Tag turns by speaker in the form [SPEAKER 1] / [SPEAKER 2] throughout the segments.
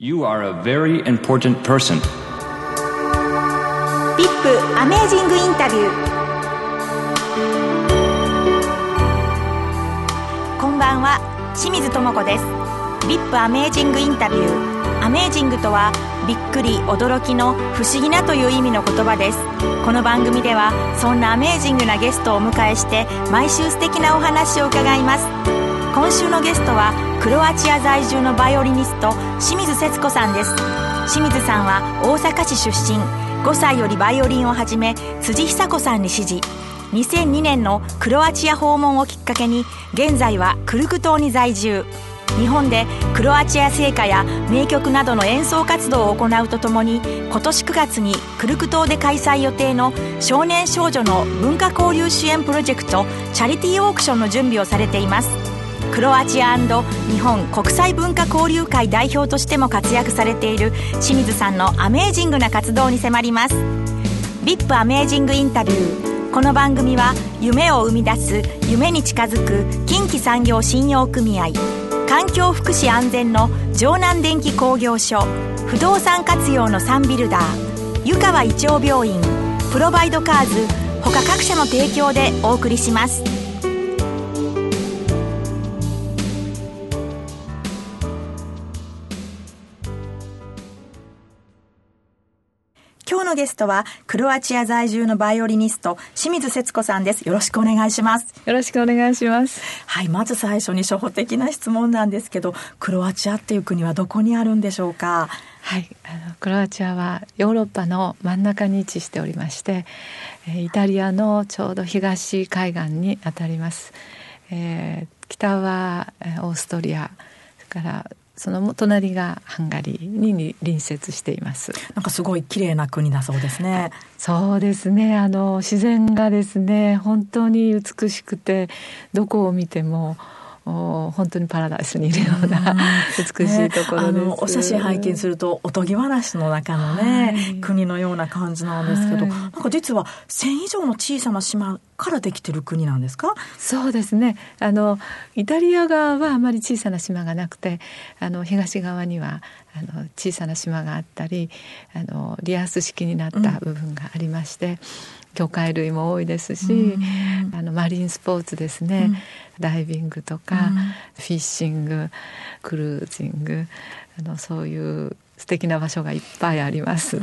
[SPEAKER 1] You are a very important person.
[SPEAKER 2] ビップアメージングインタビューこんばんは清水智子です。ビップアメージングインタビューアメージングとはびっくり驚きの不思議なという意味の言葉です。この番組ではそんなアメージングなゲストをお迎えして毎週素敵なお話を伺います。今週のゲストはクロアチア在住のバイオリニスト清水節子さんです。清水さんは大阪市出身。5歳よりバイオリンを始め辻久子さんに師事2002年のクロアチア訪問をきっかけに現在はクルク島に在住。日本でクロアチア聖歌や名曲などの演奏活動を行うとともに今年9月にクルク島で開催予定の少年少女の文化交流支援プロジェクトチャリティーオークションの準備をされています。クロアチア日本国際文化交流会代表としても活躍されている清水さんのアメージングな活動に迫ります。VIP アメージングインタビュー。この番組は夢を生み出す夢に近づく近畿産業信用組合環境福祉安全の城南電機工業所不動産活用のサンビルダー湯川胃腸病院プロバイドカーズ他各社の提供でお送りします。今日のゲストはクロアチア在住のバイオリニスト清水節子さんです。よろしくお願いします。
[SPEAKER 3] よろしくお願いします。
[SPEAKER 2] はいまず最初に初歩的な質問なんですけどクロアチアっていう国はどこにあるんでしょうか？
[SPEAKER 3] はいあのクロアチアはヨーロッパの真ん中に位置しておりましてイタリアのちょうど東海岸にあたります、えー、北はオーストリアそれからその隣がハンガリーに隣接しています。
[SPEAKER 2] なんかすごい綺麗な国だそうですね。
[SPEAKER 3] そうですね。あの自然がですね本当に美しくてどこを見ても本当にパラダイスにいるような美しいところです、ね、
[SPEAKER 2] お写真拝見するとおとぎ話の中のね、はい、国のような感じなんですけど、はい、なんか実は1000以上の小さな島からできてる国なんですか？
[SPEAKER 3] そうですね。あのイタリア側はあまり小さな島がなくてあの東側にはあの小さな島があったりあのリアス式になった部分がありまして、うん魚介類も多いですし、あのマリンスポーツですね、ダイビングとか、フィッシングクルージングあのそういう素敵な場所がいっぱいあります。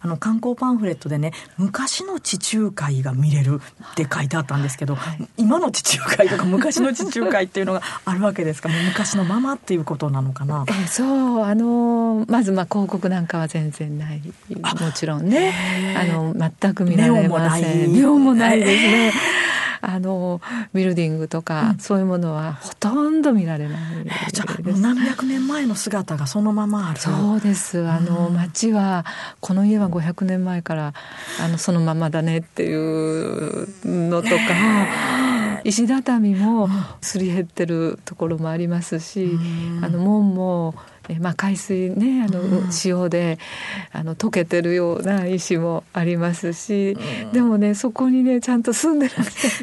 [SPEAKER 2] あの観光パンフレットでね昔の地中海が見れるって書いてあったんですけど、はい、今の地中海とか昔の地中海っていうのがあるわけですか？昔のままっていうことなのかな？
[SPEAKER 3] えそうあのまずまあ広告なんかは全然ないもちろんねあの全く見られません。妙もないですね。あのビルディングとか、うん、そういうものはほとんど見られない
[SPEAKER 2] です。じゃあ何百年前の姿がそのままある。
[SPEAKER 3] そうです。あの、町はこの家は500年前からあのそのままだねっていうのとか。石畳もすり減ってるところもありますし、あの門もえまあ、海水ねあの、うん、潮であの溶けてるような石もありますし、うん、でもねそこにねちゃんと住んでる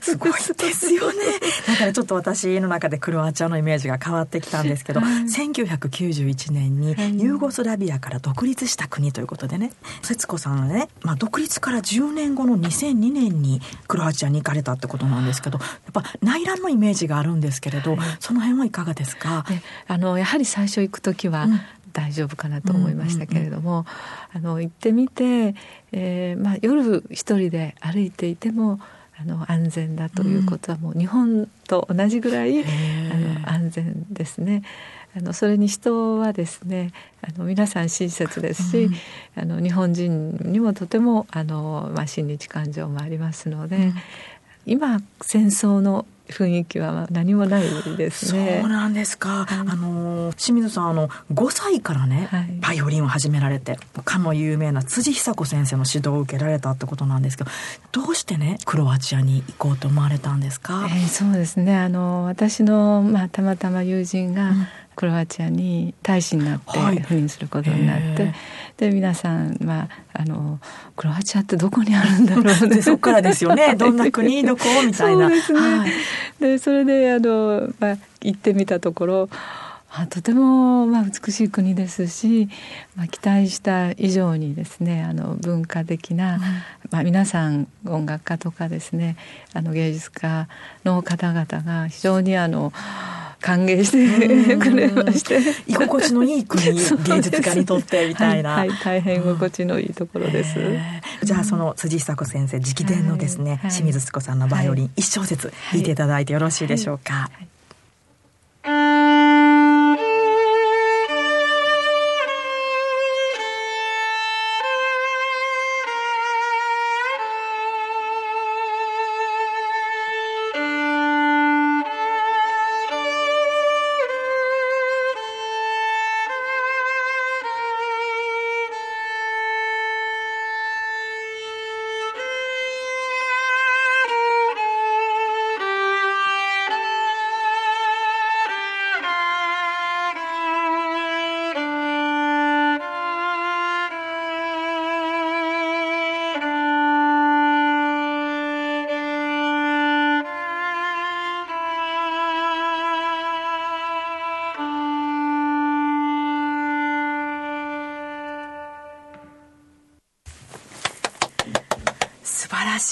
[SPEAKER 2] すごいですよね。だからちょっと私の中でクロアチアのイメージが変わってきたんですけど、はい、1991年にユーゴスラビアから独立した国ということでね節子さんはね、まあ、独立から10年後の2002年にクロアチアに行かれたってことなんですけどやっぱ内乱のイメージがあるんですけれど、はい、その辺はいかがですか？
[SPEAKER 3] あのやはり最初行く時はは大丈夫かなと思いましたけれども、あの行ってみて、えーまあ、夜一人で歩いていてもあの安全だということはもう日本と同じぐらい、あの安全ですね。あのそれに人はですねあの皆さん親切ですし、うん、あの日本人にもとてもあの、まあ、親日感情もありますので、うん、今戦争の雰囲気は何もないですね。
[SPEAKER 2] そうなんですか。あの清水さんあの5歳からね、はい、バイオリンを始められて、かの有名な辻久子先生の指導を受けられたってことなんですけど、どうしてねクロアチアに行こうと思われたんですか？
[SPEAKER 3] えー、そうですね。あの私のまあたまたま友人が、うんクロアチアに大使になって赴任することになって、はい、で皆さん、まあ、あのクロアチアってどこにあるんだろう
[SPEAKER 2] ね。そこからですよね。どんな国どこみたいな。
[SPEAKER 3] そうですね、はい、でそれであの、まあ、行ってみたところあとてもまあ美しい国ですし、まあ、期待した以上にですねあの文化的な、うん、まあ、皆さん音楽家とかですねあの芸術家の方々が非常にあの歓迎してくれまして。
[SPEAKER 4] 居心地のいい国芸術家にとってみたいな、
[SPEAKER 3] はい、はい、大変心地のいいところです、
[SPEAKER 4] じゃあその辻久子先生直伝のですね、はい、清水敦子さんのバイオリン一小節弾いていただいてよろしいでしょうか、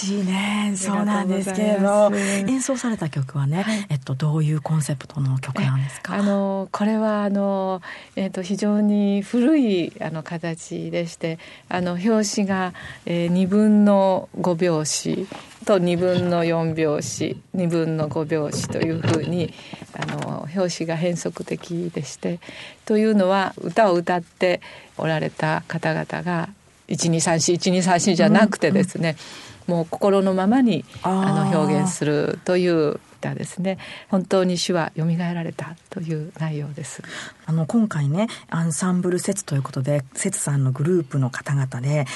[SPEAKER 4] しいね。そうなんですけれど演奏された曲はね、はい、えっと、どういうコンセプトの曲なんですか？
[SPEAKER 3] あのこれはあの、えっと、非常に古いあの形でしてあの表紙が、えー、2分の5拍子と2分の4拍子2分の5拍子というふうにあの表紙が変則的でしてというのは歌を歌っておられた方々が12341234じゃなくてですね、うんうんもう心のままにあの表現するという歌ですね。本当に詩は蘇られたという内容です。
[SPEAKER 4] あの今回ねアンサンブル説ということで説さんのグループの方々で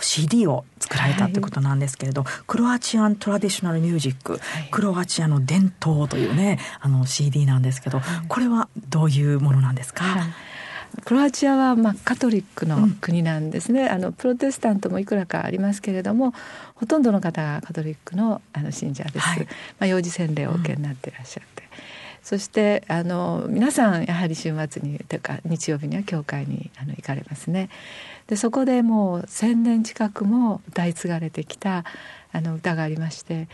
[SPEAKER 4] CD を作られたってことなんですけれど、はい、クロアチアントラディショナルミュージック、はい、クロアチアの伝統というねあの CD なんですけど、はい、これはどういうものなんですか、
[SPEAKER 3] クロアチアはまあカトリックの国なんですね、うん、あのプロテスタントもいくらかありますけれどもほとんどの方がカトリックのあの信者です、はい、まあ、幼児洗礼をお受けになっていらっしゃって、うん、そしてあの皆さんやはり週末にというか日曜日には教会にあの行かれますね。でそこでもう1,000年近くも歌い継がれてきたあの歌がありまして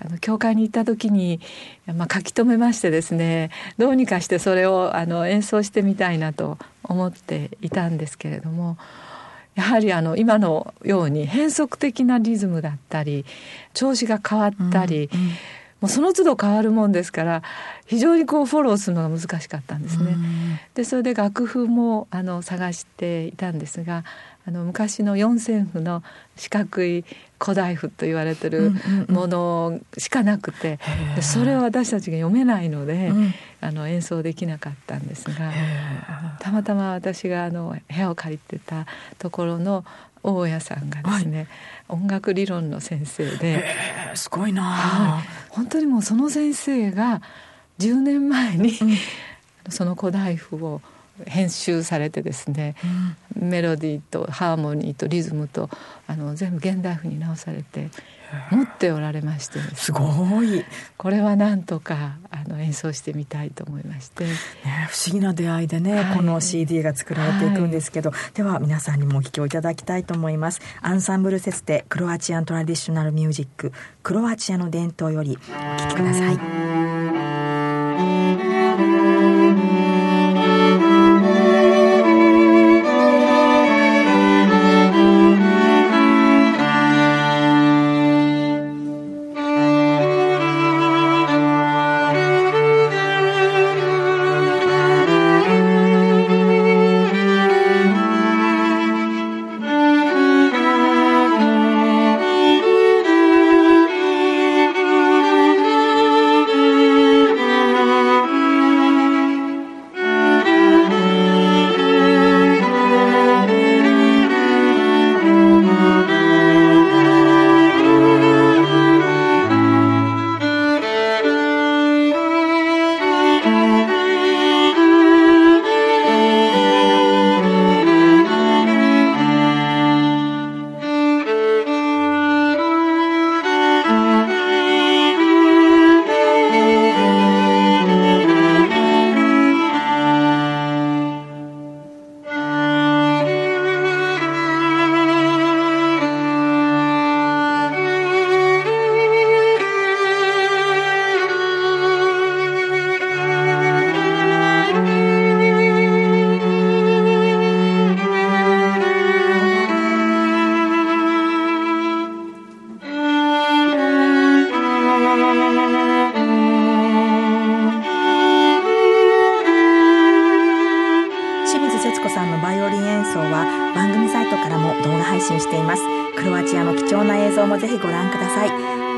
[SPEAKER 3] あの教会に行った時に、まあ、書き留めましてですねどうにかしてそれをあの演奏してみたいなと思っていたんですけれどもやはりあの今のように変則的なリズムだったり調子が変わったり、うんうん、もうその都度変わるもんですから非常にこうフォローするのが難しかったんですね。うん、でそれで楽譜もあの探していたんですがあの昔の四線譜の四角い古代譜と言われてるものしかなくて、でそれを私たちが読めないので、うん、あの演奏できなかったんですがたまたま私があの部屋を借りてたところの大家さんがですね、はい、音楽理論の先生で、
[SPEAKER 4] すごいな、
[SPEAKER 3] はい、本当にもうその先生が10年前に、うん、その古代譜を編集されてですね、うん、メロディーとハーモニーとリズムとあの全部現代風に直されて持っておられまして、ね、
[SPEAKER 4] すごい。
[SPEAKER 3] これはなんとかあの演奏してみたいと思いまして、ね、
[SPEAKER 4] 不思議な出会いでね、はい、この CD が作られていくんですけど、はい、では皆さんにもお聴きをいただきたいと思います。アンサンブルセステ Croatian traditional music クロアチアの伝統よりお聴きください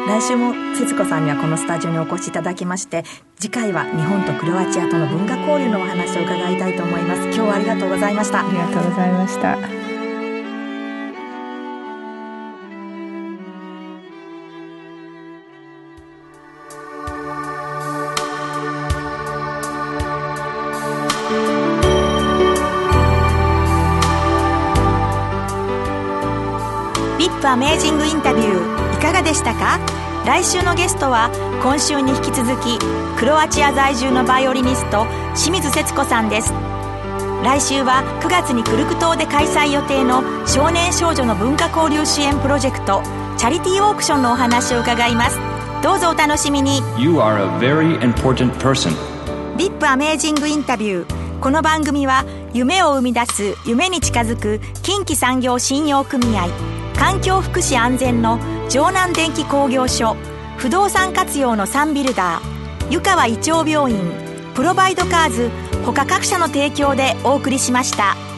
[SPEAKER 4] 来週も節子さんにはこのスタジオにお越しいただきまして次回は日本とクロアチアとの文化交流のお話を伺いたいと思います。今日はありがとうございました。
[SPEAKER 3] ありがとうございました。
[SPEAKER 2] アメージングインタビューいかがでしたか？来週のゲストは今週に引き続きクロアチア在住のバイオリニスト清水節子さんです。来週は9月にクルク島で開催予定の少年少女の文化交流支援プロジェクトチャリティーオークションのお話を伺います。どうぞお楽しみに。
[SPEAKER 1] You are a very important person.
[SPEAKER 2] VIP アメージングインタビュー。この番組は夢を生み出す夢に近づく近畿産業信用組合環境福祉安全の城南電気工業所不動産活用のサンビルダー湯川胃腸病院プロバイドカーズ他各社の提供でお送りしました。